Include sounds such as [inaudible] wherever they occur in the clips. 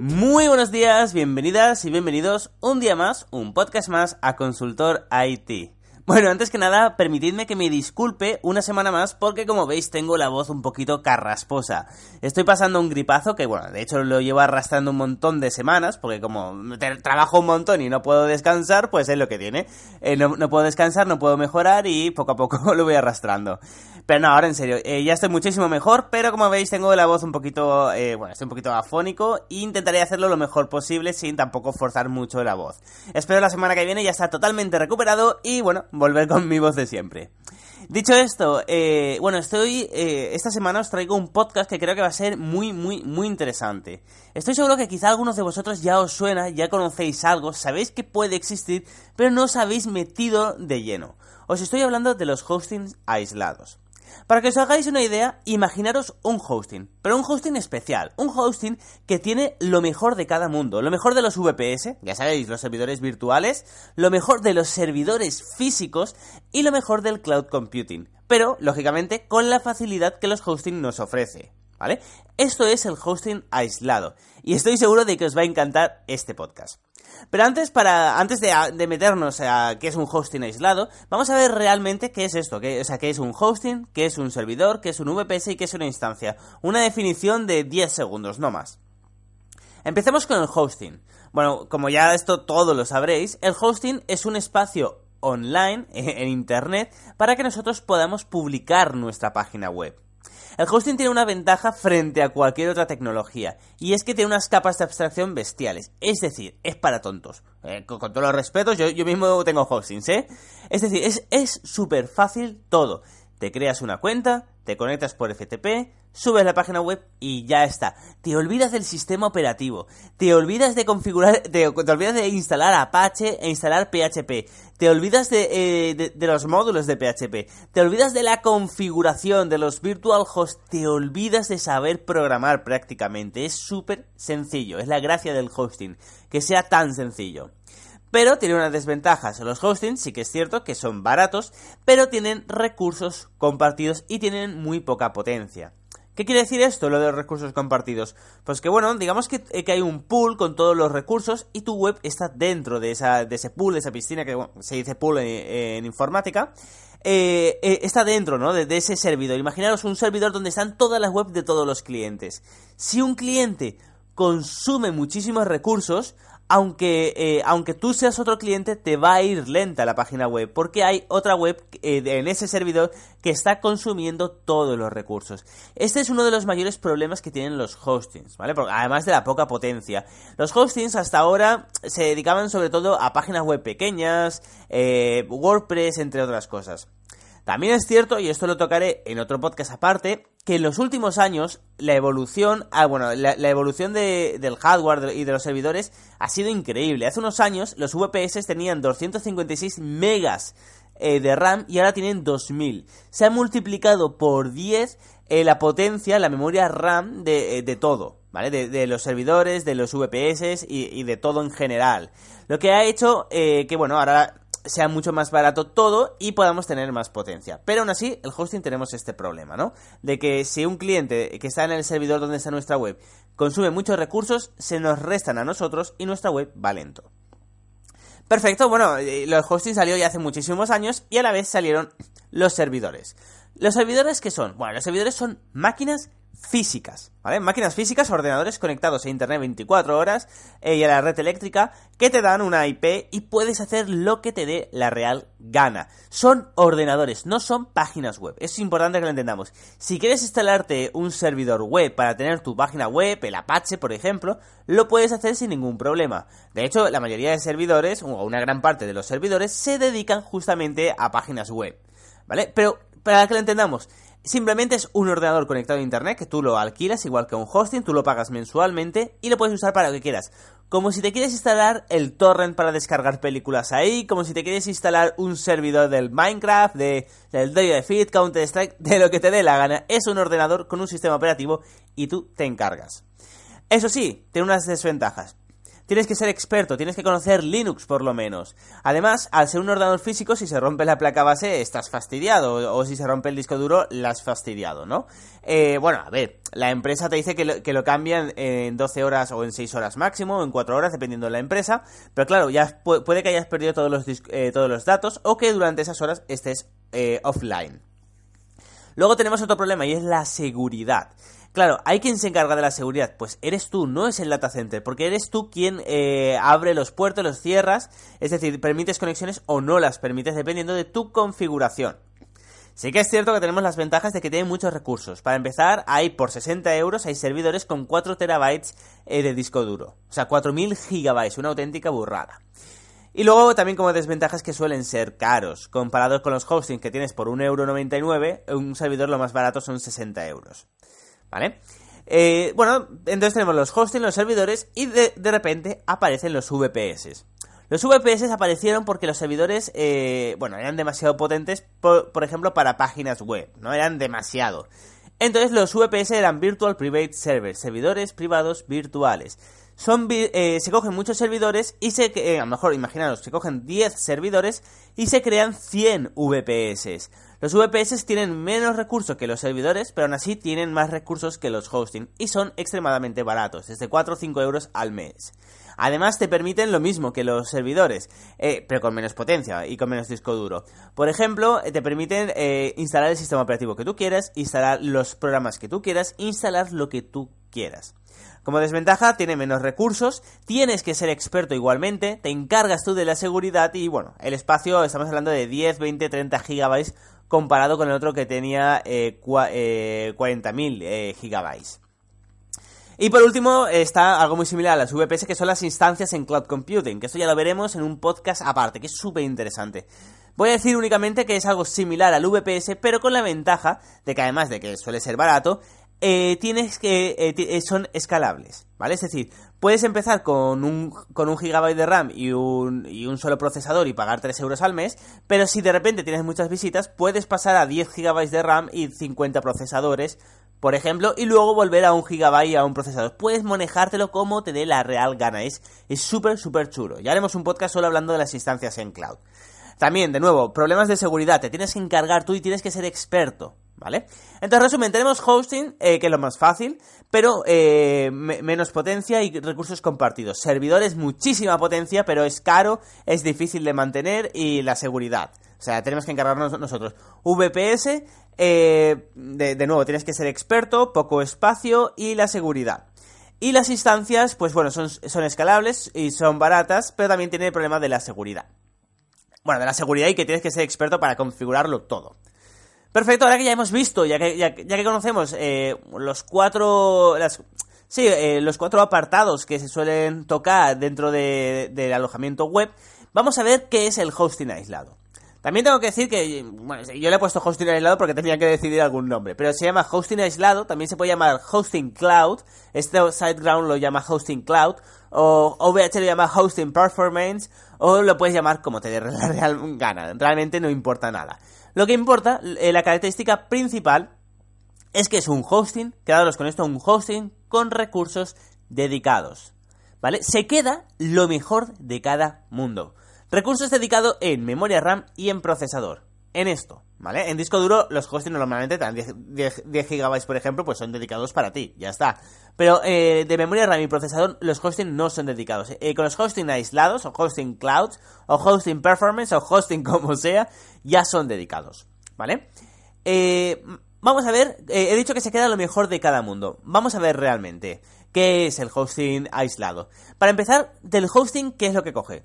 Muy buenos días, bienvenidas y bienvenidos un día más, un podcast más a Consultor IT. Bueno, antes que nada, permitidme que me disculpe una semana más porque como veis tengo la voz un poquito carrasposa. Estoy pasando un gripazo que, bueno, de hecho lo llevo arrastrando un montón de semanas porque como trabajo un montón y no puedo descansar, pues es lo que tiene. Eh, no, no, puedo descansar, no puedo mejorar y poco a poco [laughs] lo voy arrastrando. Pero no, ahora en serio, eh, ya estoy muchísimo mejor, pero como veis tengo la voz un poquito, eh, bueno, estoy un poquito afónico e intentaré hacerlo lo mejor posible sin tampoco forzar mucho la voz. Espero la semana que viene ya estar totalmente recuperado y, bueno, volver con mi voz de siempre. Dicho esto, eh, bueno, estoy. Eh, esta semana os traigo un podcast que creo que va a ser muy, muy, muy interesante. Estoy seguro que quizá algunos de vosotros ya os suena, ya conocéis algo, sabéis que puede existir, pero no os habéis metido de lleno. Os estoy hablando de los hostings aislados. Para que os hagáis una idea, imaginaros un hosting, pero un hosting especial, un hosting que tiene lo mejor de cada mundo, lo mejor de los VPS, ya sabéis, los servidores virtuales, lo mejor de los servidores físicos y lo mejor del cloud computing, pero, lógicamente, con la facilidad que los hosting nos ofrece. ¿Vale? Esto es el hosting aislado, y estoy seguro de que os va a encantar este podcast. Pero antes, para, antes de, meternos a qué es un hosting aislado, vamos a ver realmente qué es esto, qué, o sea, qué es un hosting, qué es un servidor, qué es un VPS y qué es una instancia. Una definición de 10 segundos, no más. Empecemos con el hosting. Bueno, como ya esto todo lo sabréis, el hosting es un espacio online [laughs] en Internet para que nosotros podamos publicar nuestra página web. El hosting tiene una ventaja frente a cualquier otra tecnología, y es que tiene unas capas de abstracción bestiales. Es decir, es para tontos. Eh, con, todos los respetos, yo, mismo tengo hostings, ¿eh? Es decir, es súper fácil todo. Te creas una cuenta, te conectas por FTP, subes la página web y ya está. Te olvidas del sistema operativo, te olvidas de configurar, te, olvidas de instalar Apache e instalar PHP, te olvidas eh, de, de, los módulos de PHP, te olvidas de la configuración de los virtual hosts, te olvidas de saber programar prácticamente. Es súper sencillo, es la gracia del hosting, que sea tan sencillo. Pero tiene unas desventajas. Los hostings sí que es cierto que son baratos, pero tienen recursos compartidos y tienen muy poca potencia. ¿Qué quiere decir esto, lo de los recursos compartidos? Pues que bueno, digamos que, eh, hay un pool con todos los recursos y tu web está dentro de, esa, de ese pool, de esa piscina, que se dice pool en, informática. Eh, eh, está dentro, ¿no? De, de, ese servidor. Imaginaros un servidor donde están todas las webs de todos los clientes. Si un cliente consume muchísimos recursos, aunque, eh, aunque tú seas otro cliente, te va a ir lenta la página web, porque hay otra web eh, en ese servidor que está consumiendo todos los recursos. Este es uno de los mayores problemas que tienen los hostings, ¿vale? Porque, además de la poca potencia. Los hostings hasta ahora se dedicaban sobre todo a páginas web pequeñas, eh, WordPress, entre otras cosas. También es cierto, y esto lo tocaré en otro podcast aparte, que en los últimos años la evolución, ah, bueno, la, evolución del hardware y de los servidores ha sido increíble. Hace unos años los VPS tenían 256 megas eh, de RAM y ahora tienen 2000. Se ha multiplicado por 10 eh, la potencia, la memoria RAM de, eh, todo, ¿vale? De, los servidores, de los VPS y, y, de todo en general. Lo que ha hecho que, bueno, ahora sea mucho más barato todo y podamos tener más potencia. Pero aún así, el hosting tenemos este problema, ¿no? De que si un cliente que está en el servidor donde está nuestra web consume muchos recursos, se nos restan a nosotros y nuestra web va lento. Perfecto, bueno, eh, los hosting salió ya hace muchísimos años y a la vez salieron los servidores. ¿Los servidores qué son? Bueno, los servidores son máquinas físicas, ¿vale? Máquinas físicas, ordenadores conectados a Internet 24 horas eh, y a la red eléctrica que te dan una IP y puedes hacer lo que te dé la real gana. Son ordenadores, no son páginas web. Es importante que lo entendamos. Si quieres instalarte un servidor web para tener tu página web, el Apache, por ejemplo, lo puedes hacer sin ningún problema. De hecho, la mayoría de servidores, o una gran parte de los servidores, se dedican justamente a páginas web, ¿vale? Pero, para que lo entendamos, Simplemente es un ordenador conectado a internet que tú lo alquilas igual que un hosting, tú lo pagas mensualmente y lo puedes usar para lo que quieras. Como si te quieres instalar el torrent para descargar películas ahí, como si te quieres instalar un servidor del Minecraft, de, del Fit, Counter Strike, de lo que te dé la gana. Es un ordenador con un sistema operativo y tú te encargas. Eso sí, tiene unas desventajas tienes que ser experto, tienes que conocer Linux por lo menos. Además, al ser un ordenador físico, si se rompe la placa base, estás fastidiado. O si se rompe el disco duro, la has fastidiado, ¿no? Eh, bueno, a ver, la empresa te dice que lo, cambian en 12 horas o en 6 horas máximo, o en 4 horas, dependiendo de la empresa. Pero claro, ya puede que hayas perdido todos los, eh, todos los datos o que durante esas horas estés eh, offline. Luego tenemos otro problema y es la seguridad. Claro, ¿hay quien se encarga de la seguridad? Pues eres tú, no es el data center, porque eres tú quien eh, abre los puertos, los cierras, es decir, permites conexiones o no las permites dependiendo de tu configuración. Sí que es cierto que tenemos las ventajas de que tienen muchos recursos. Para empezar, hay por 60 euros, hay servidores con 4 terabytes eh, de disco duro. O sea, 4000 gigabytes, una auténtica burrada. Y luego también como desventajas que suelen ser caros. Comparados con los hostings que tienes por 1,99€, un servidor lo más barato son 60 euros. ¿Vale? Eh, bueno, entonces tenemos los hosting, los servidores y de, repente aparecen los VPS. Los VPS aparecieron porque los servidores, eh, bueno, eran demasiado potentes, por, ejemplo, para páginas web, ¿no? Eran demasiado. Entonces los VPS eran Virtual Private Servers, servidores privados virtuales. Son, eh, se cogen muchos servidores y se, a lo mejor, imaginaros, se cogen 10 servidores y se crean 100 VPS. Los VPS tienen menos recursos que los servidores, pero aún así tienen más recursos que los hosting y son extremadamente baratos, desde 4 o 5 euros al mes. Además te permiten lo mismo que los servidores, eh, pero con menos potencia y con menos disco duro. Por ejemplo, eh, te permiten eh, instalar el sistema operativo que tú quieras, instalar los programas que tú quieras, instalar lo que tú quieras. Como desventaja, tiene menos recursos, tienes que ser experto igualmente, te encargas tú de la seguridad y bueno, el espacio, estamos hablando de 10, 20, 30 gigabytes comparado con el otro que tenía eh, 40.000 eh, eh, gigabytes. Y por último está algo muy similar a las VPS que son las instancias en cloud computing, que esto ya lo veremos en un podcast aparte, que es súper interesante. Voy a decir únicamente que es algo similar al VPS, pero con la ventaja de que además de que suele ser barato, eh, tienes que eh, eh, son escalables, ¿vale? Es decir, puedes empezar con un, con un gigabyte de RAM y un, y un solo procesador y pagar 3 euros al mes, pero si de repente tienes muchas visitas, puedes pasar a 10 gigabytes de RAM y 50 procesadores, por ejemplo, y luego volver a un gigabyte a un procesador. Puedes manejártelo como te dé la real gana. Es súper, súper chulo. Ya haremos un podcast solo hablando de las instancias en cloud. También, de nuevo, problemas de seguridad. Te tienes que encargar tú y tienes que ser experto. ¿Vale? Entonces, resumen, tenemos hosting, eh, que es lo más fácil, pero eh, menos potencia y recursos compartidos. Servidores, muchísima potencia, pero es caro, es difícil de mantener y la seguridad. O sea, tenemos que encargarnos nosotros. VPS, eh, de, nuevo, tienes que ser experto, poco espacio y la seguridad. Y las instancias, pues bueno, son, son escalables y son baratas, pero también tiene el problema de la seguridad. Bueno, de la seguridad y que tienes que ser experto para configurarlo todo. Perfecto, ahora que ya hemos visto, ya que, ya, que conocemos eh, los cuatro... Sí, eh, los cuatro apartados que se suelen tocar dentro de, del alojamiento web, vamos a ver qué es el hosting aislado. También tengo que decir que, yo le he puesto hosting aislado porque tenía que decidir algún nombre, pero se llama hosting aislado, también se puede llamar hosting cloud, este SiteGround lo llama hosting cloud, o OVH lo llama hosting performance, o lo puedes llamar como te dé la [laughs] real gana, realmente no importa nada. Lo que importa, eh, la característica principal, es que es un hosting, quedaros con esto, un hosting con recursos dedicados. ¿Vale? Se queda lo mejor de cada mundo. Recursos dedicados en memoria RAM y en procesador. En esto, ¿vale? En disco duro los hosting normalmente te 10, GB, por ejemplo, pues son dedicados para ti, ya está. Pero eh, de memoria RAM y procesador los hosting no son dedicados. Eh, con los hosting aislados, o hosting clouds, o hosting performance, o hosting [laughs] como sea, ya son dedicados, ¿vale? Eh, vamos a ver, he dicho que se queda lo mejor de cada mundo. Vamos a ver realmente qué es el hosting aislado. Para empezar, del hosting, ¿qué es lo que coge?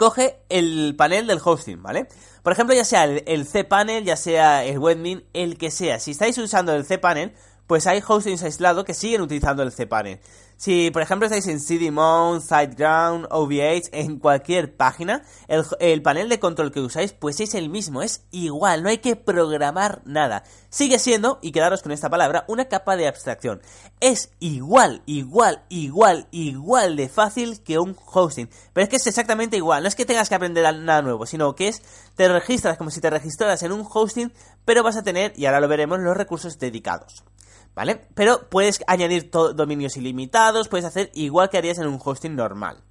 Coge el panel del hosting, ¿vale? Por ejemplo, ya sea el, cPanel, ya sea el Webmin, el que sea. Si estáis usando el cPanel, pues hay hostings aislados que siguen utilizando el cPanel. Si, por ejemplo, estáis en CDMount, SiteGround, OVH, en cualquier página, el, panel de control que usáis, pues es el mismo, es igual, no hay que programar nada. Sigue siendo, y quedaros con esta palabra, una capa de abstracción. Es igual, igual, igual, igual de fácil que un hosting. Pero es que es exactamente igual, no es que tengas que aprender nada nuevo, sino que es, te registras como si te registraras en un hosting, pero vas a tener, y ahora lo veremos, los recursos dedicados. ¿Vale? Pero puedes añadir dominios ilimitados, puedes hacer igual que harías en un hosting normal.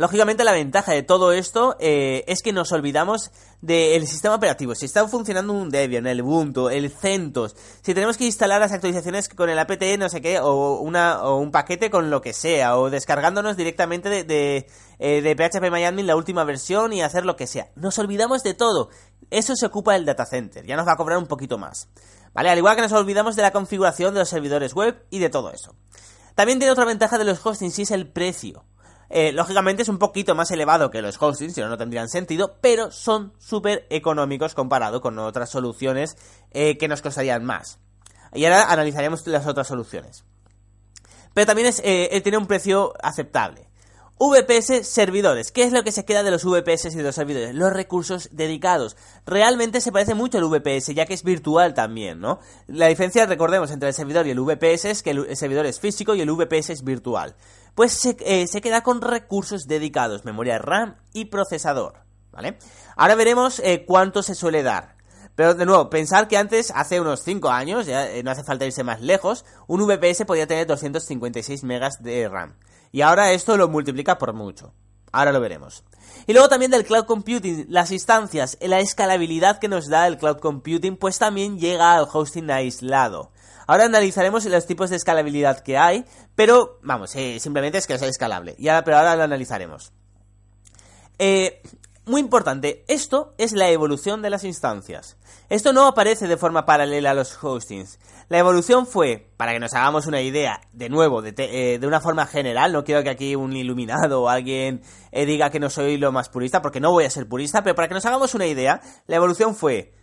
Lógicamente la ventaja de todo esto eh, es que nos olvidamos del sistema operativo. Si está funcionando un Debian, el Ubuntu, el CentOS, si tenemos que instalar las actualizaciones con el apt no sé qué, o, una, un paquete con lo que sea, o descargándonos directamente de, de, eh, PHP la última versión y hacer lo que sea. Nos olvidamos de todo. Eso se ocupa el data center, ya nos va a cobrar un poquito más. ¿Vale? Al igual que nos olvidamos de la configuración de los servidores web y de todo eso. También tiene otra ventaja de los hostings y es el precio. Eh, lógicamente es un poquito más elevado que los hostings, si no, no tendrían sentido, pero son súper económicos comparado con otras soluciones eh, que nos costarían más. Y ahora analizaremos las otras soluciones. Pero también es, eh, tiene un precio aceptable. VPS servidores. ¿Qué es lo que se queda de los VPS y de los servidores? Los recursos dedicados. Realmente se parece mucho al VPS, ya que es virtual también, ¿no? La diferencia, recordemos, entre el servidor y el VPS es que el servidor es físico y el VPS es virtual. Pues se, eh, se queda con recursos dedicados, memoria RAM y procesador, ¿vale? Ahora veremos eh, cuánto se suele dar. Pero de nuevo, pensar que antes, hace unos 5 años, ya eh, no hace falta irse más lejos, un VPS podía tener 256 megas de RAM. Y ahora esto lo multiplica por mucho. Ahora lo veremos. Y luego también del cloud computing, las instancias, la escalabilidad que nos da el cloud computing, pues también llega al hosting aislado. Ahora analizaremos los tipos de escalabilidad que hay, pero vamos, eh, simplemente es que sea escalable. Y ahora, pero ahora lo analizaremos. Eh, muy importante, esto es la evolución de las instancias. Esto no aparece de forma paralela a los hostings. La evolución fue, para que nos hagamos una idea, de nuevo, de, eh, una forma general, no quiero que aquí un iluminado o alguien eh, diga que no soy lo más purista, porque no voy a ser purista, pero para que nos hagamos una idea, la evolución fue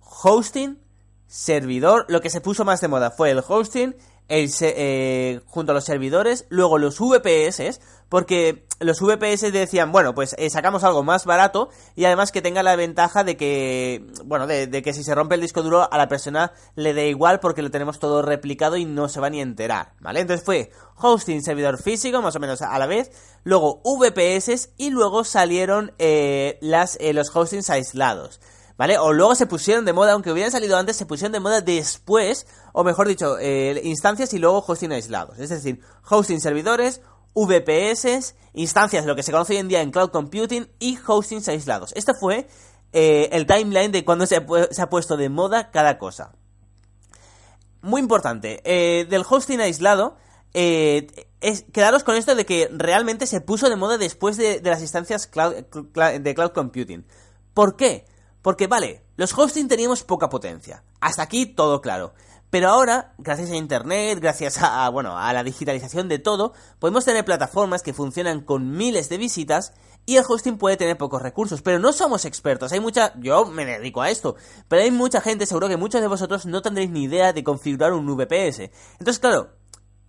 hosting, servidor, lo que se puso más de moda fue el hosting, eh, junto a los servidores, luego los VPS, porque los VPS decían, bueno, pues eh, sacamos algo más barato y además que tenga la ventaja de que, bueno, de, que si se rompe el disco duro a la persona le dé igual porque lo tenemos todo replicado y no se va ni a enterar, ¿vale? Entonces fue hosting, servidor físico, más o menos a la vez, luego VPS y luego salieron eh, las, eh, los hostings aislados. ¿Vale? O luego se pusieron de moda, aunque hubieran salido antes, se pusieron de moda después, o mejor dicho, instancias y luego hosting aislados. Es decir, hosting servidores, VPS, instancias, lo que se conoce hoy en día en cloud computing y hostings aislados. Este fue eh, el timeline de cuando se, ha puesto de moda cada cosa. Muy importante, eh, del hosting aislado, eh, es, quedaros con esto de que realmente se puso de moda después de, de las instancias de cloud computing. ¿Por qué? Porque, vale, los hosting teníamos poca potencia. Hasta aquí todo claro. Pero ahora, gracias a Internet, gracias a, bueno, a la digitalización de todo, podemos tener plataformas que funcionan con miles de visitas y el hosting puede tener pocos recursos, pero no somos expertos. Hay mucha, yo me dedico a esto, pero hay mucha gente, seguro que muchos de vosotros no tendréis ni idea de configurar un VPS. Entonces, claro,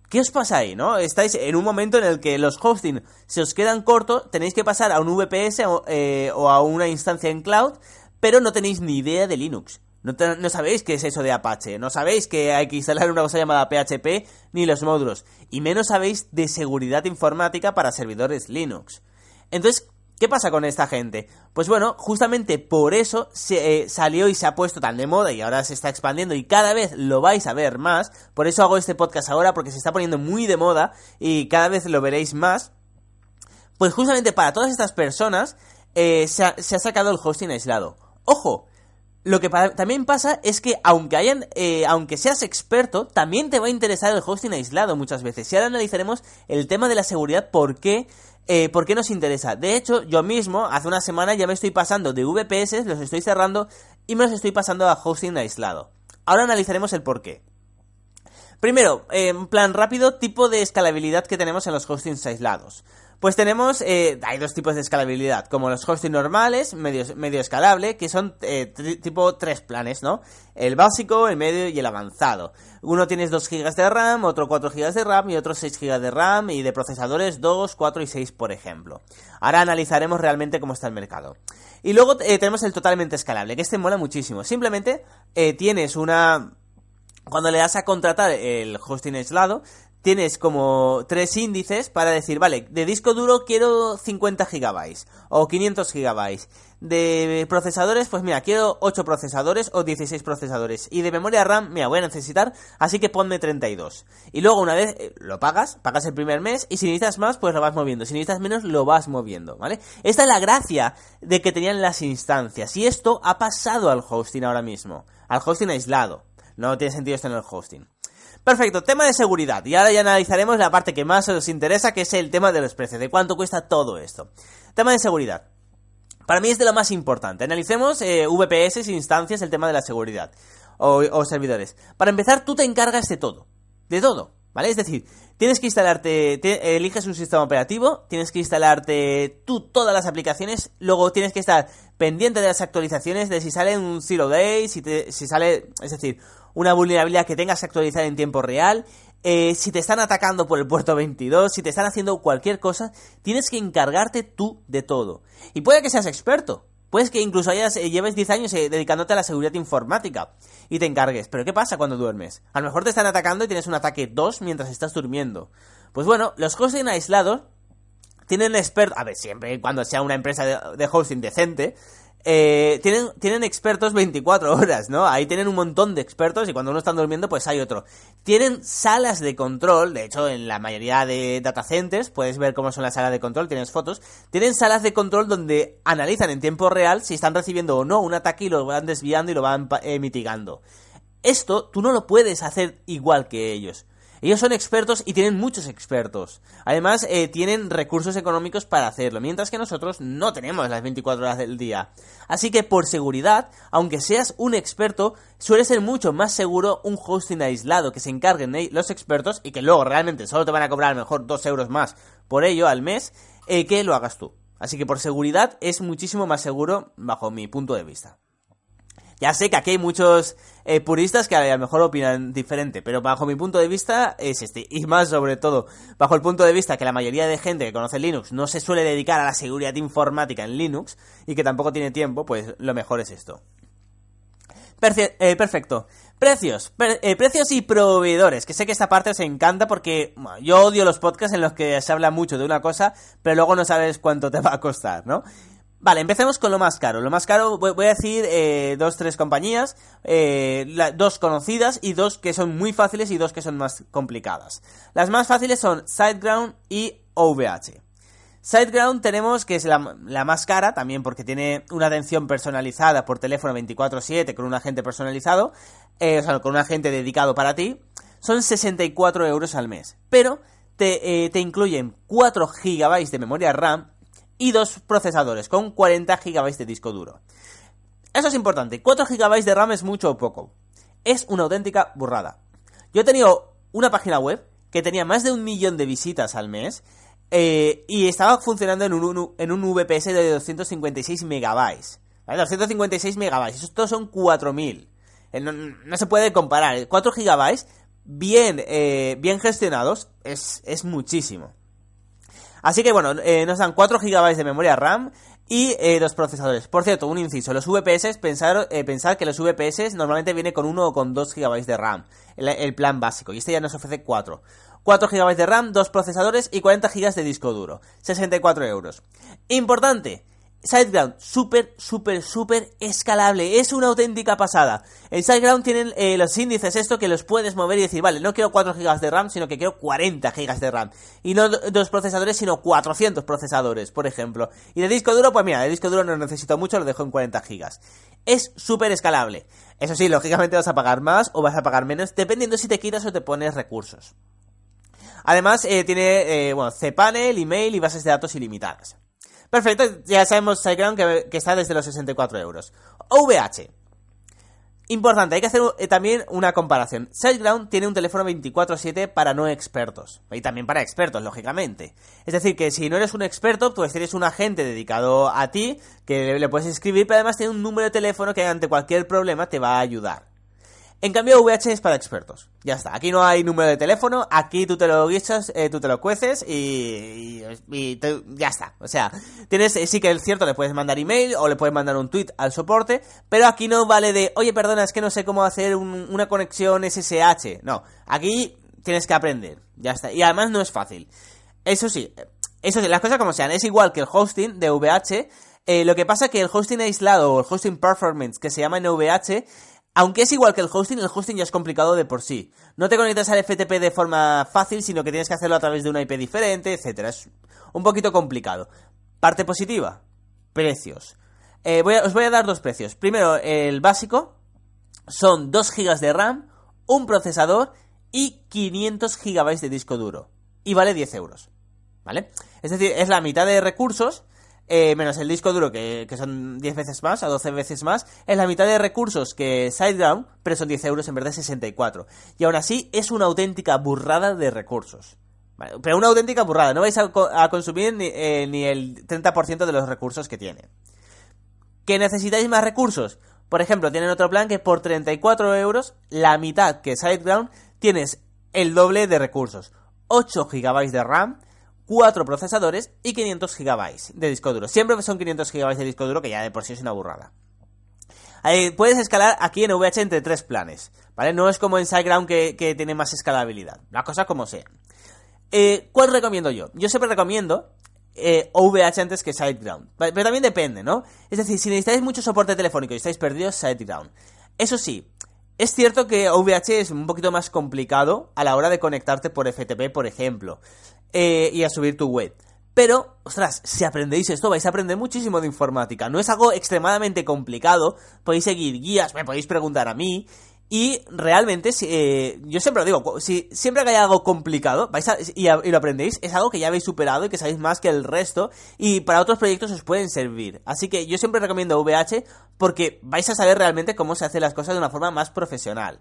¿Qué os pasa ahí, no? Estáis en un momento en el que los hosting se os quedan cortos, tenéis que pasar a un VPS eh, o a una instancia en cloud, pero no tenéis ni idea de Linux. No, sabéis qué es eso de Apache, no sabéis que hay que instalar una cosa llamada PHP ni los módulos, y menos sabéis de seguridad informática para servidores Linux. Entonces, ¿qué pasa con esta gente? Pues bueno, justamente por eso se, eh, salió y se ha puesto tan de moda y ahora se está expandiendo y cada vez lo vais a ver más. Por eso hago este podcast ahora porque se está poniendo muy de moda y cada vez lo veréis más. Pues justamente para todas estas personas eh, se, ha, se ha sacado el hosting aislado. Ojo, lo que también pasa es que aunque hayan, eh, aunque seas experto, también te va a interesar el hosting aislado muchas veces. Y ahora analizaremos el tema de la seguridad, por qué, eh, por qué nos interesa. De hecho, yo mismo, hace una semana ya me estoy pasando de VPS, los estoy cerrando y me los estoy pasando a hosting aislado. Ahora analizaremos el por qué. Primero, en plan rápido, tipo de escalabilidad que tenemos en los hostings aislados. Pues tenemos, eh, hay dos tipos de escalabilidad, como los hosting normales, medio, medio escalable, que son eh, tipo tres planes, ¿no? El básico, el medio y el avanzado. Uno tienes 2 GB de RAM, otro 4 GB de RAM y otro 6 GB de RAM y de procesadores 2, 4 y 6, por ejemplo. Ahora analizaremos realmente cómo está el mercado. Y luego eh, tenemos el totalmente escalable, que este mola muchísimo. Simplemente tienes una... Cuando le das a contratar el hosting aislado, tienes como tres índices para decir, vale, de disco duro quiero 50 gigabytes o 500 gigabytes. De procesadores, pues mira, quiero 8 procesadores o 16 procesadores. Y de memoria RAM, mira, voy a necesitar, así que ponme 32. Y luego una vez eh, lo pagas, pagas el primer mes y si necesitas más, pues lo vas moviendo. Si necesitas menos, lo vas moviendo, ¿vale? Esta es la gracia de que tenían las instancias. Y esto ha pasado al hosting ahora mismo. Al hosting aislado. No tiene sentido esto en el hosting. Perfecto, tema de seguridad. Y ahora ya analizaremos la parte que más os interesa, que es el tema de los precios, de cuánto cuesta todo esto. Tema de seguridad. Para mí es de lo más importante. Analicemos eh, VPS, instancias, el tema de la seguridad. O, servidores. Para empezar, tú te encargas de todo. De todo. ¿Vale? Es decir, tienes que instalarte, eliges un sistema operativo, tienes que instalarte tú todas las aplicaciones, luego tienes que estar pendiente de las actualizaciones, de si sale un zero day, si, si sale, es decir, una vulnerabilidad que tengas que actualizar en tiempo real. Eh, si te están atacando por el puerto 22, si te están haciendo cualquier cosa, tienes que encargarte tú de todo. Y puede que seas experto, puedes que incluso hayas, eh, lleves 10 años eh, dedicándote a la seguridad informática y te encargues. Pero ¿qué pasa cuando duermes? A lo mejor te están atacando y tienes un ataque 2 mientras estás durmiendo. Pues bueno, los hosting aislados tienen expertos, a ver, siempre cuando sea una empresa de hosting decente, eh, tienen, tienen expertos 24 horas, ¿no? Ahí tienen un montón de expertos y cuando uno está durmiendo, pues hay otro. Tienen salas de control, de hecho, en la mayoría de data centers, puedes ver cómo son las salas de control, tienes fotos. Tienen salas de control donde analizan en tiempo real si están recibiendo o no un ataque y lo van desviando y lo van eh, mitigando. Esto tú no lo puedes hacer igual que ellos. Ellos son expertos y tienen muchos expertos. Además, eh, tienen recursos económicos para hacerlo, mientras que nosotros no tenemos las 24 horas del día. Así que por seguridad, aunque seas un experto, suele ser mucho más seguro un hosting aislado que se encarguen los expertos y que luego realmente solo te van a cobrar mejor 2 euros más por ello al mes, eh, que lo hagas tú. Así que por seguridad es muchísimo más seguro bajo mi punto de vista. Ya sé que aquí hay muchos eh, puristas que a lo mejor opinan diferente, pero bajo mi punto de vista es este. Y más sobre todo, bajo el punto de vista que la mayoría de gente que conoce Linux no se suele dedicar a la seguridad informática en Linux y que tampoco tiene tiempo, pues lo mejor es esto. Eh, perfecto. Precios. Eh, precios y proveedores. Que sé que esta parte os encanta porque yo odio los podcasts en los que se habla mucho de una cosa, pero luego no sabes cuánto te va a costar, ¿no? Vale, empecemos con lo más caro. Lo más caro, voy, a decir eh, dos, tres compañías, eh, dos conocidas y dos que son muy fáciles y dos que son más complicadas. Las más fáciles son SiteGround y OVH. SiteGround tenemos que es la, más cara, también porque tiene una atención personalizada por teléfono 24/7 con un agente personalizado, eh, o sea, con un agente dedicado para ti. Son 64 euros al mes, pero te, eh, te incluyen 4 GB de memoria RAM y dos procesadores con 40 GB de disco duro. Eso es importante, 4 GB de RAM es mucho o poco. Es una auténtica burrada. Yo he tenido una página web que tenía más de un millón de visitas al mes eh, y estaba funcionando en un, en un VPS de 256 megabytes. 256 megabytes, estos son 4000. Eh, no, se puede comparar. 4 gigabytes bien, eh, bien gestionados es, es muchísimo. Así que bueno, eh, nos dan 4 GB de memoria RAM y eh, dos procesadores. Por cierto, un inciso, los VPS, pensar, eh, pensar que los VPS normalmente viene con 1 o con 2 GB de RAM, el, plan básico, y este ya nos ofrece 4. 4 GB de RAM, 2 procesadores y 40 GB de disco duro. 64 euros. Importante, SiteGround, súper, súper, súper escalable. Es una auténtica pasada. En SiteGround tienen eh, los índices, esto que los puedes mover y decir, vale, no quiero 4 GB de RAM, sino que quiero 40 GB de RAM. Y no dos procesadores, sino 400 procesadores, por ejemplo. Y de disco duro, pues mira, de disco duro no necesito mucho, lo dejo en 40 GB. Es súper escalable. Eso sí, [laughs] lógicamente vas a pagar más o vas a pagar menos, dependiendo si te quitas o te pones recursos. Además, eh, tiene, eh, bueno, cPanel, email y bases de datos ilimitadas. Perfecto, ya sabemos SiteGround que, está desde los 64 euros. OVH. Importante, hay que hacer eh, también una comparación. SiteGround tiene un teléfono 24/7 para no expertos. Y también para expertos, lógicamente. Es decir, que si no eres un experto, tú eres un agente dedicado a ti, que le puedes escribir, pero además tiene un número de teléfono que ante cualquier problema te va a ayudar. En cambio, VH es para expertos. Ya está. Aquí no hay número de teléfono. Aquí tú te lo guisas, eh, tú te lo cueces y, y, ya está. O sea, tienes, eh, sí que es cierto, le puedes mandar email o le puedes mandar un tweet al soporte, pero aquí no vale de, oye, perdona, es que no sé cómo hacer una conexión SSH. No, aquí tienes que aprender. Ya está. Y además no es fácil. Eso sí, eso sí, las cosas como sean. Es igual que el hosting de VH. Eh, lo que pasa es que el hosting aislado o el hosting performance que se llama NVH aunque es igual que el hosting, el hosting ya es complicado de por sí. No te conectas al FTP de forma fácil, sino que tienes que hacerlo a través de una IP diferente, etc. Es un poquito complicado. Parte positiva, precios. Eh, os voy a dar dos precios. Primero, el básico son 2 GB de RAM, un procesador y 500 GB de disco duro. Y vale 10 euros. ¿Vale? Es decir, es la mitad de recursos eh, menos el disco duro, que, son 10 veces más, a 12 veces más, es la mitad de recursos que SiteGround, pero son 10 euros en vez de 64. Y aún así es una auténtica burrada de recursos. pero una auténtica burrada, no vais a, consumir ni, eh, el 30% de los recursos que tiene. ¿Que necesitáis más recursos? Por ejemplo, tienen otro plan que por 34 euros, la mitad que SiteGround, tienes el doble de recursos. 8 GB de RAM, 4 procesadores y 500 GB de disco duro. Siempre son 500 GB de disco duro, que ya de por sí es una burrada. puedes escalar aquí en VH entre tres planes, ¿vale? No es como en SiteGround que, tiene más escalabilidad. La cosa como sea. Eh, ¿Cuál recomiendo yo? Yo siempre recomiendo eh, OVH antes que SiteGround. Pero también depende, ¿no? Es decir, si necesitáis mucho soporte telefónico y estáis perdidos, SiteGround. Eso sí, es cierto que OVH es un poquito más complicado a la hora de conectarte por FTP, por ejemplo. Eh, y a subir tu web. Pero, ostras, si aprendéis esto, vais a aprender muchísimo de informática. No es algo extremadamente complicado. Podéis seguir guías, me podéis preguntar a mí. Y realmente, eh, yo siempre lo digo, si siempre que hay algo complicado vais y, y, lo aprendéis, es algo que ya habéis superado y que sabéis más que el resto. Y para otros proyectos os pueden servir. Así que yo siempre recomiendo VH porque vais a saber realmente cómo se hacen las cosas de una forma más profesional.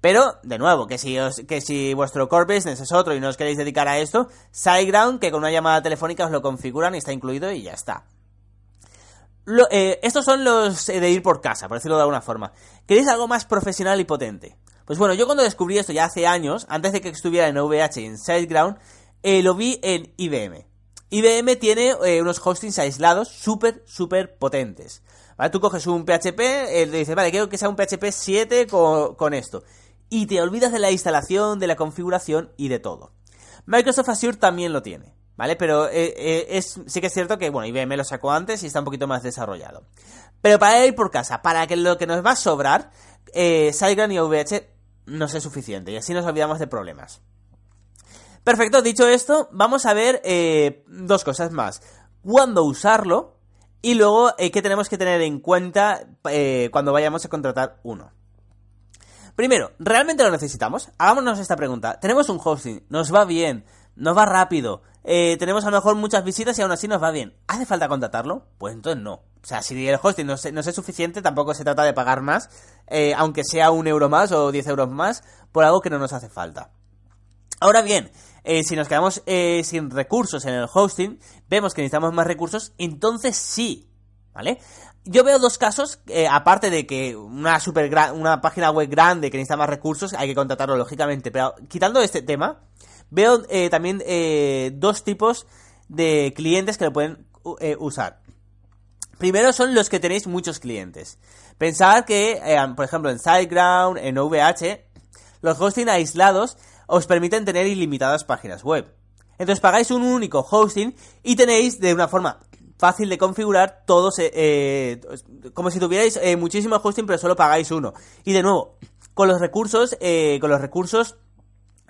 Pero, de nuevo, que si, os, que si vuestro core business es otro y no os queréis dedicar a esto, SiteGround, que con una llamada telefónica os lo configuran y está incluido y ya está. Eh, estos son los eh, de ir por casa, por decirlo de alguna forma. ¿Queréis algo más profesional y potente? Pues bueno, yo cuando descubrí esto ya hace años, antes de que estuviera en VH y en SiteGround, eh, lo vi en IBM. IBM tiene unos hostings aislados súper, súper potentes. ¿Vale? Tú coges un PHP, le dices, vale, quiero que sea un PHP 7 con esto y te olvidas de la instalación, de la configuración y de todo. Microsoft Azure también lo tiene, ¿vale? Pero eh, eh, es, sí que es cierto que, bueno, IBM lo sacó antes y está un poquito más desarrollado. Pero para ir por casa, para que lo que nos va a sobrar, eh, y OVH no sea suficiente y así nos olvidamos de problemas. Perfecto, dicho esto, vamos a ver eh, dos cosas más. Cuándo usarlo y luego qué tenemos que tener en cuenta cuando vayamos a contratar uno. Primero, ¿realmente lo necesitamos? Hagámonos esta pregunta. Tenemos un hosting, nos va bien, nos va rápido, eh, tenemos a lo mejor muchas visitas y aún así nos va bien. ¿Hace falta contratarlo? Pues entonces no. O sea, si el hosting no, es suficiente, tampoco se trata de pagar más, eh, aunque sea un euro más o 10 euros más, por algo que no nos hace falta. Ahora bien, eh, si nos quedamos sin recursos en el hosting, vemos que necesitamos más recursos, entonces sí, ¿vale? yo veo dos casos, eh, aparte de que una super una página web grande que necesita más recursos, hay que contratarlo lógicamente, pero quitando este tema, veo eh, también eh, dos tipos de clientes que lo pueden usar. Primero son los que tenéis muchos clientes. Pensad que, por ejemplo, en SiteGround, en OVH, los hosting aislados os permiten tener ilimitadas páginas web. Entonces pagáis un único hosting y tenéis de una forma fácil de configurar todos, eh, eh, como si tuvierais eh, muchísimo hosting pero solo pagáis uno. Y de nuevo, con los recursos, con los recursos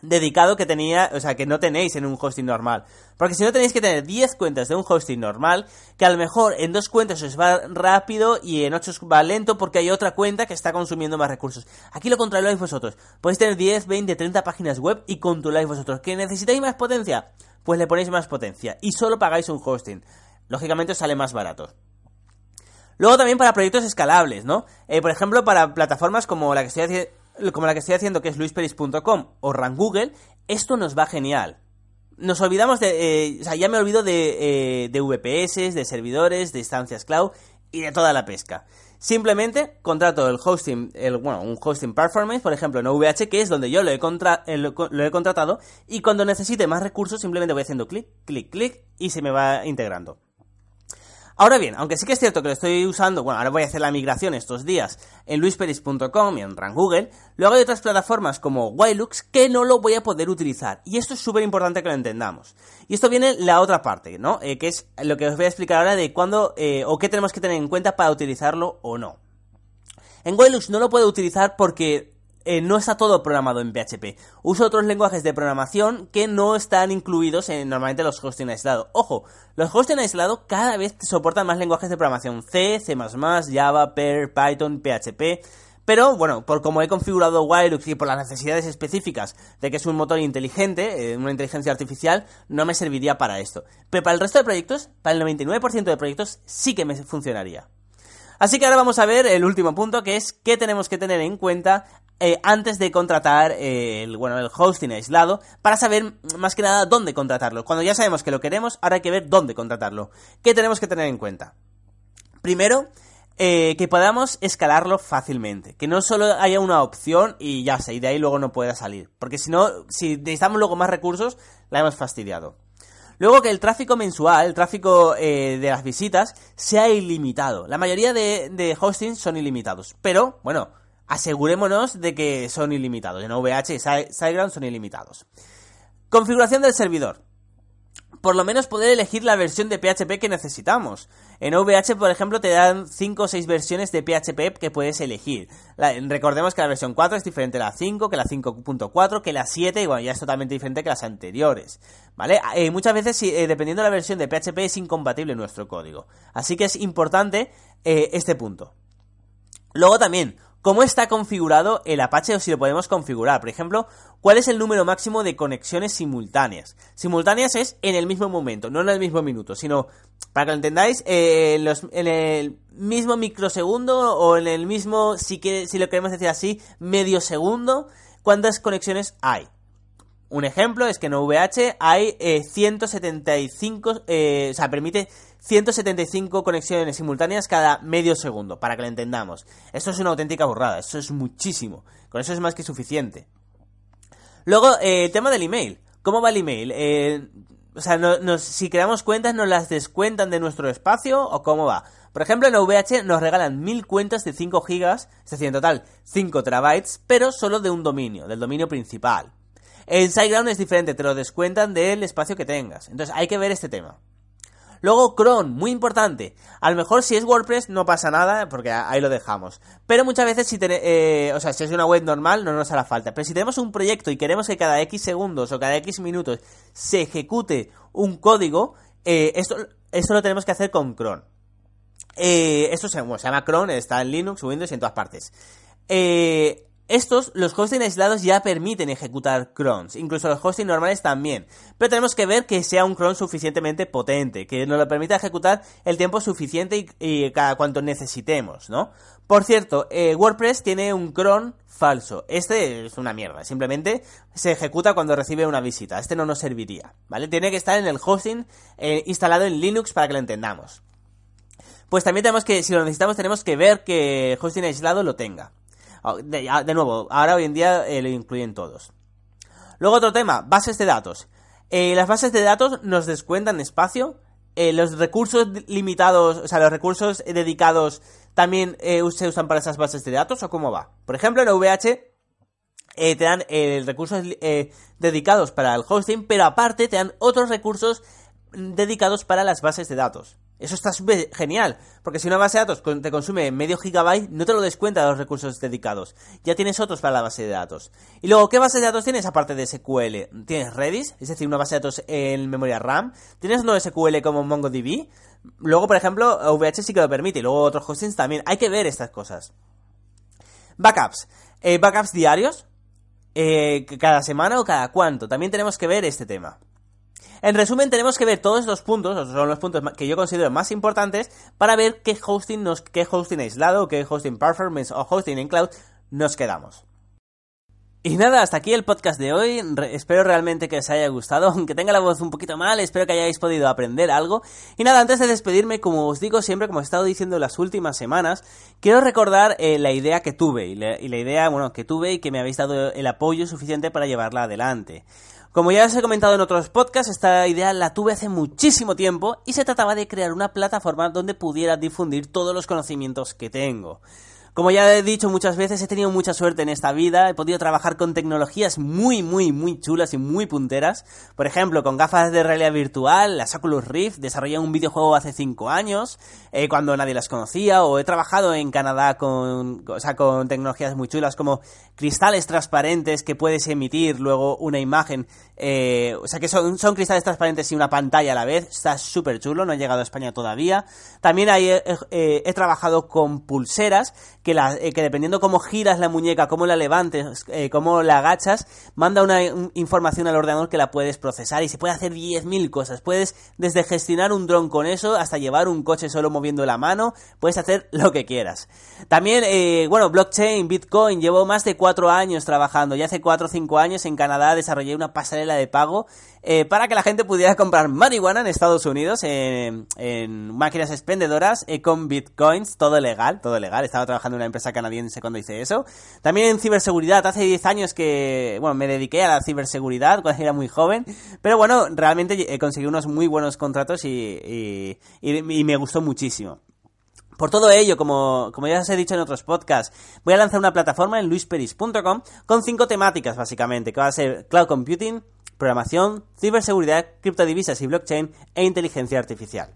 dedicado que tenía, o sea, que no tenéis en un hosting normal. Porque si no tenéis que tener 10 cuentas de un hosting normal, que a lo mejor en dos cuentas os va rápido y en ocho os va lento porque hay otra cuenta que está consumiendo más recursos. Aquí lo controláis vosotros. Podéis tener 10, 20, 30 páginas web y controláis vosotros. ¿Que necesitáis más potencia? Pues le ponéis más potencia y solo pagáis un hosting lógicamente sale más barato. Luego también para proyectos escalables, ¿no? Eh, por ejemplo, para plataformas como la que estoy, como la que estoy haciendo, que es luisperis.com o Run Google, esto nos va genial. Nos olvidamos de... Eh, o sea, ya me olvido de, eh, de VPS, de servidores, de instancias cloud y de toda la pesca. Simplemente contrato el hosting, el, bueno, un hosting performance, por ejemplo, en VH, que es donde yo lo he, contra, lo he contratado, y cuando necesite más recursos simplemente voy haciendo clic, clic, clic, y se me va integrando. Ahora bien, aunque sí que es cierto que lo estoy usando, bueno, ahora voy a hacer la migración estos días en luisperis.com y en Run Google, luego hay otras plataformas como Wilux que no lo voy a poder utilizar. Y esto es súper importante que lo entendamos. Y esto viene la otra parte, ¿no? Eh, que es lo que os voy a explicar ahora de cuándo eh, o qué tenemos que tener en cuenta para utilizarlo o no. En Wilux no lo puedo utilizar porque eh, no está todo programado en PHP. Uso otros lenguajes de programación que no están incluidos en normalmente los hosting aislados. Ojo, los hosting aislados cada vez soportan más lenguajes de programación. C, C++, Java, Perl, Python, PHP. Pero bueno, por como he configurado Wirelux y por las necesidades específicas de que es un motor inteligente, eh, una inteligencia artificial, no me serviría para esto. Pero para el resto de proyectos, para el 99% de proyectos, sí que me funcionaría. Así que ahora vamos a ver el último punto, que es qué tenemos que tener en cuenta eh, antes de contratar eh, el, bueno, el hosting aislado para saber más que nada dónde contratarlo. Cuando ya sabemos que lo queremos, ahora hay que ver dónde contratarlo. ¿Qué tenemos que tener en cuenta? Primero, eh, que podamos escalarlo fácilmente. Que no solo haya una opción y ya sé, y de ahí luego no pueda salir. Porque si no, si necesitamos luego más recursos, la hemos fastidiado. Luego que el tráfico mensual, el tráfico de las visitas, sea ilimitado. La mayoría de, de hostings son ilimitados. Pero, bueno, asegurémonos de que son ilimitados. En VH y SiteGround son ilimitados. Configuración del servidor. Por lo menos poder elegir la versión de PHP que necesitamos. En OVH, por ejemplo, te dan 5 o 6 versiones de PHP que puedes elegir. recordemos que la versión 4 es diferente a la 5, que la 5.4, que la 7, y bueno, ya es totalmente diferente que las anteriores. ¿Vale? Eh, muchas veces, eh, dependiendo de la versión de PHP, es incompatible nuestro código. Así que es importante eh, este punto. Luego también, cómo está configurado el Apache o si lo podemos configurar. Por ejemplo, cuál es el número máximo de conexiones simultáneas. Simultáneas es en el mismo momento, no en el mismo minuto, sino, para que lo entendáis, eh, en el mismo microsegundo o en el mismo, si, lo queremos decir así, medio segundo, cuántas conexiones hay. Un ejemplo es que en VH hay 175, eh, eh, o sea, permite 175 conexiones simultáneas cada medio segundo, para que lo entendamos. Esto es una auténtica burrada, eso es muchísimo. Con eso es más que suficiente. Luego, eh, el tema del email. ¿Cómo va el email? Eh, o sea, si creamos cuentas, ¿nos las descuentan de nuestro espacio o cómo va? Por ejemplo, en VH nos regalan 1000 cuentas de 5 gigas, es decir, en total 5 terabytes, pero solo de un dominio, del dominio principal. En SiteGround es diferente, te lo descuentan del espacio que tengas. Entonces hay que ver este tema. Luego cron, muy importante. A lo mejor si es WordPress no pasa nada porque ahí lo dejamos. Pero muchas veces si eh, o sea, si es una web normal no nos hará falta. Pero si tenemos un proyecto y queremos que cada X segundos o cada X minutos se ejecute un código, eh, esto, esto lo tenemos que hacer con cron. Eh, esto se, se llama cron, está en Linux, Windows y en todas partes. Eh, estos, los hosting aislados ya permiten ejecutar crons, incluso los hosting normales también, pero tenemos que ver que sea un cron suficientemente potente, que nos lo permita ejecutar el tiempo suficiente y, cada cuanto necesitemos, ¿no? Por cierto, eh, WordPress tiene un cron falso, este es una mierda, simplemente se ejecuta cuando recibe una visita, este no nos serviría, ¿vale? Tiene que estar en el hosting eh, instalado en Linux para que lo entendamos. Pues también tenemos que, si lo necesitamos, tenemos que ver que hosting aislado lo tenga. Ah, de, nuevo, ahora hoy en día eh, lo incluyen todos. Luego otro tema, bases de datos. Eh, las bases de datos nos descuentan espacio. Eh, los recursos limitados, o sea, los recursos dedicados también se usan para esas bases de datos o cómo va. Por ejemplo, en VH te dan recursos dedicados para el hosting, pero aparte te dan otros recursos dedicados para las bases de datos. Eso está súper genial, porque si una base de datos te consume medio gigabyte, no te lo descuenta de los recursos dedicados. Ya tienes otros para la base de datos. Y luego, ¿qué base de datos tienes aparte de SQL? Tienes Redis, es decir, una base de datos en memoria RAM. Tienes no SQL como MongoDB. Luego, por ejemplo, VH sí que lo permite, y luego otros hostings también. Hay que ver estas cosas. Backups. Eh, backups diarios. Eh, cada semana o cada cuánto. También tenemos que ver este tema. En resumen, tenemos que ver todos estos puntos, son los puntos que yo considero más importantes, para ver qué hosting, nos, qué hosting aislado, qué hosting performance o hosting en cloud nos quedamos. Y nada, hasta aquí el podcast de hoy. espero realmente que os haya gustado, [laughs] aunque tenga la voz un poquito mal, espero que hayáis podido aprender algo. Y nada, antes de despedirme, como os digo siempre, como he estado diciendo las últimas semanas, quiero recordar eh, la idea que tuve, y la, y la idea, bueno, que tuve y que me habéis dado el apoyo suficiente para llevarla adelante. Como ya os he comentado en otros podcasts, esta idea la tuve hace muchísimo tiempo y se trataba de crear una plataforma donde pudiera difundir todos los conocimientos que tengo. Como ya he dicho muchas veces, he tenido mucha suerte en esta vida, he podido trabajar con tecnologías muy, muy, muy chulas y muy punteras. Por ejemplo, con gafas de realidad virtual, las Oculus Rift, desarrollé un videojuego hace 5 años, eh, cuando nadie las conocía, o he trabajado en Canadá con, o sea, con tecnologías muy chulas como cristales transparentes que puedes emitir luego una imagen, eh, o sea que son, son cristales transparentes y una pantalla a la vez, está súper chulo, no he llegado a España todavía. También ahí he, trabajado con pulseras que, la, eh, que dependiendo cómo giras la muñeca, cómo la levantes, eh, cómo la agachas, manda una información al ordenador que la puedes procesar y se puede hacer 10.000 cosas. Puedes desde gestionar un dron con eso hasta llevar un coche solo moviendo la mano, puedes hacer [laughs] lo que quieras. También, bueno, blockchain, bitcoin, llevo más de cuatro años trabajando y hace cuatro o cinco años en Canadá desarrollé una pasarela de pago eh, para que la gente pudiera [laughs] comprar marihuana en Estados Unidos en, máquinas expendedoras eh, con bitcoins, todo legal, todo legal. Estaba trabajando una empresa canadiense cuando hice eso. También en ciberseguridad, hace 10 años que, bueno, me dediqué a la ciberseguridad cuando era muy joven, pero bueno, realmente eh, conseguí unos muy buenos contratos y me gustó muchísimo. Por todo ello, como, como, ya os he dicho en otros podcasts, voy a lanzar una plataforma en luisperis.com con cinco temáticas básicamente, que va a ser cloud computing, programación, ciberseguridad, criptodivisas y blockchain e inteligencia artificial.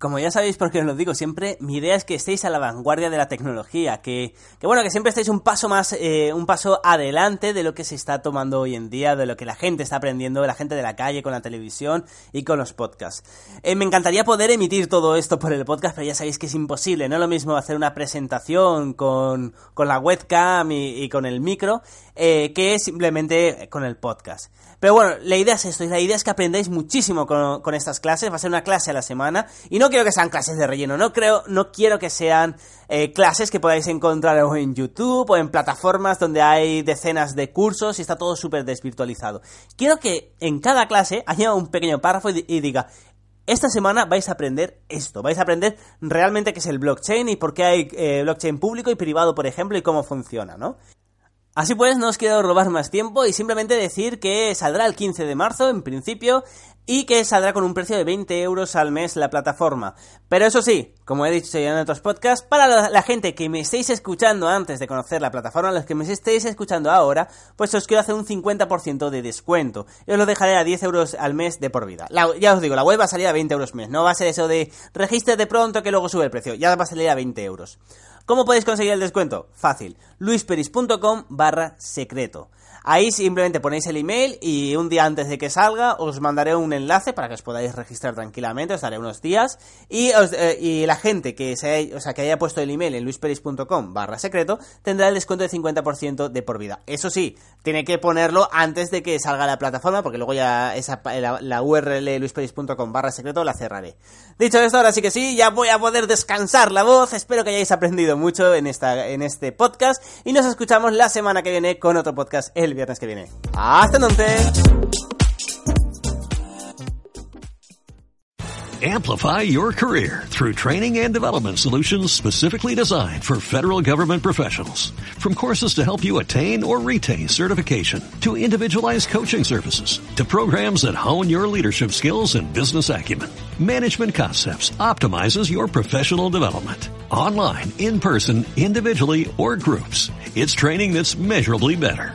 Como ya sabéis porque os lo digo siempre, mi idea es que estéis a la vanguardia de la tecnología, que, que bueno, que siempre estéis un paso más, eh, un paso adelante de lo que se está tomando hoy en día, de lo que la gente está aprendiendo, de la gente de la calle, con la televisión y con los podcasts. Eh, me encantaría poder emitir todo esto por el podcast, pero ya sabéis que es imposible, no es lo mismo hacer una presentación con, con la webcam y, con el micro, eh, que simplemente con el podcast. Pero bueno, la idea es esto, la idea es que aprendáis muchísimo con, estas clases, va a ser una clase a la semana, y no quiero que sean clases de relleno, no creo, no quiero que sean eh, clases que podáis encontrar en YouTube o en plataformas donde hay decenas de cursos y está todo súper desvirtualizado. Quiero que en cada clase haya un pequeño párrafo y, diga, esta semana vais a aprender esto, vais a aprender realmente qué es el blockchain y por qué hay eh, blockchain público y privado, por ejemplo, y cómo funciona, ¿no? Así pues, no os quiero robar más tiempo y simplemente decir que saldrá el 15 de marzo, en principio, y que saldrá con un precio de 20 euros al mes la plataforma. Pero eso sí, como he dicho ya en otros podcasts, para la, gente que me estéis escuchando antes de conocer la plataforma, los que me estéis escuchando ahora, pues os quiero hacer un 50% de descuento. Yo os lo dejaré a 10 euros al mes de por vida. ya os digo, la web va a salir a 20 euros al mes. No va a ser eso de registre de pronto que luego sube el precio. Ya va a salir a 20 euros. ¿Cómo podéis conseguir el descuento? Fácil. luisperis.com barra secreto. Ahí simplemente ponéis el email y un día antes de que salga os mandaré un enlace para que os podáis registrar tranquilamente, os daré unos días y, eh, la gente que, se o sea, que haya puesto el email en luisperis.com barra secreto tendrá el descuento de 50% de por vida. Eso sí, tiene que ponerlo antes de que salga la plataforma porque luego ya esa, la, URL luisperis.com barra secreto la cerraré. Dicho esto, ahora sí que sí, ya voy a poder descansar la voz. Espero que hayáis aprendido mucho en, esta, en este podcast y nos escuchamos la semana que viene con otro podcast el viernes que viene. ¡Hasta entonces! Amplify your career through training and development solutions specifically designed for federal government professionals. From courses to help you attain or retain certification, to individualized coaching services, to programs that hone your leadership skills and business acumen, Management Concepts optimizes your professional development. Online, in person, individually, or groups. It's training that's measurably better.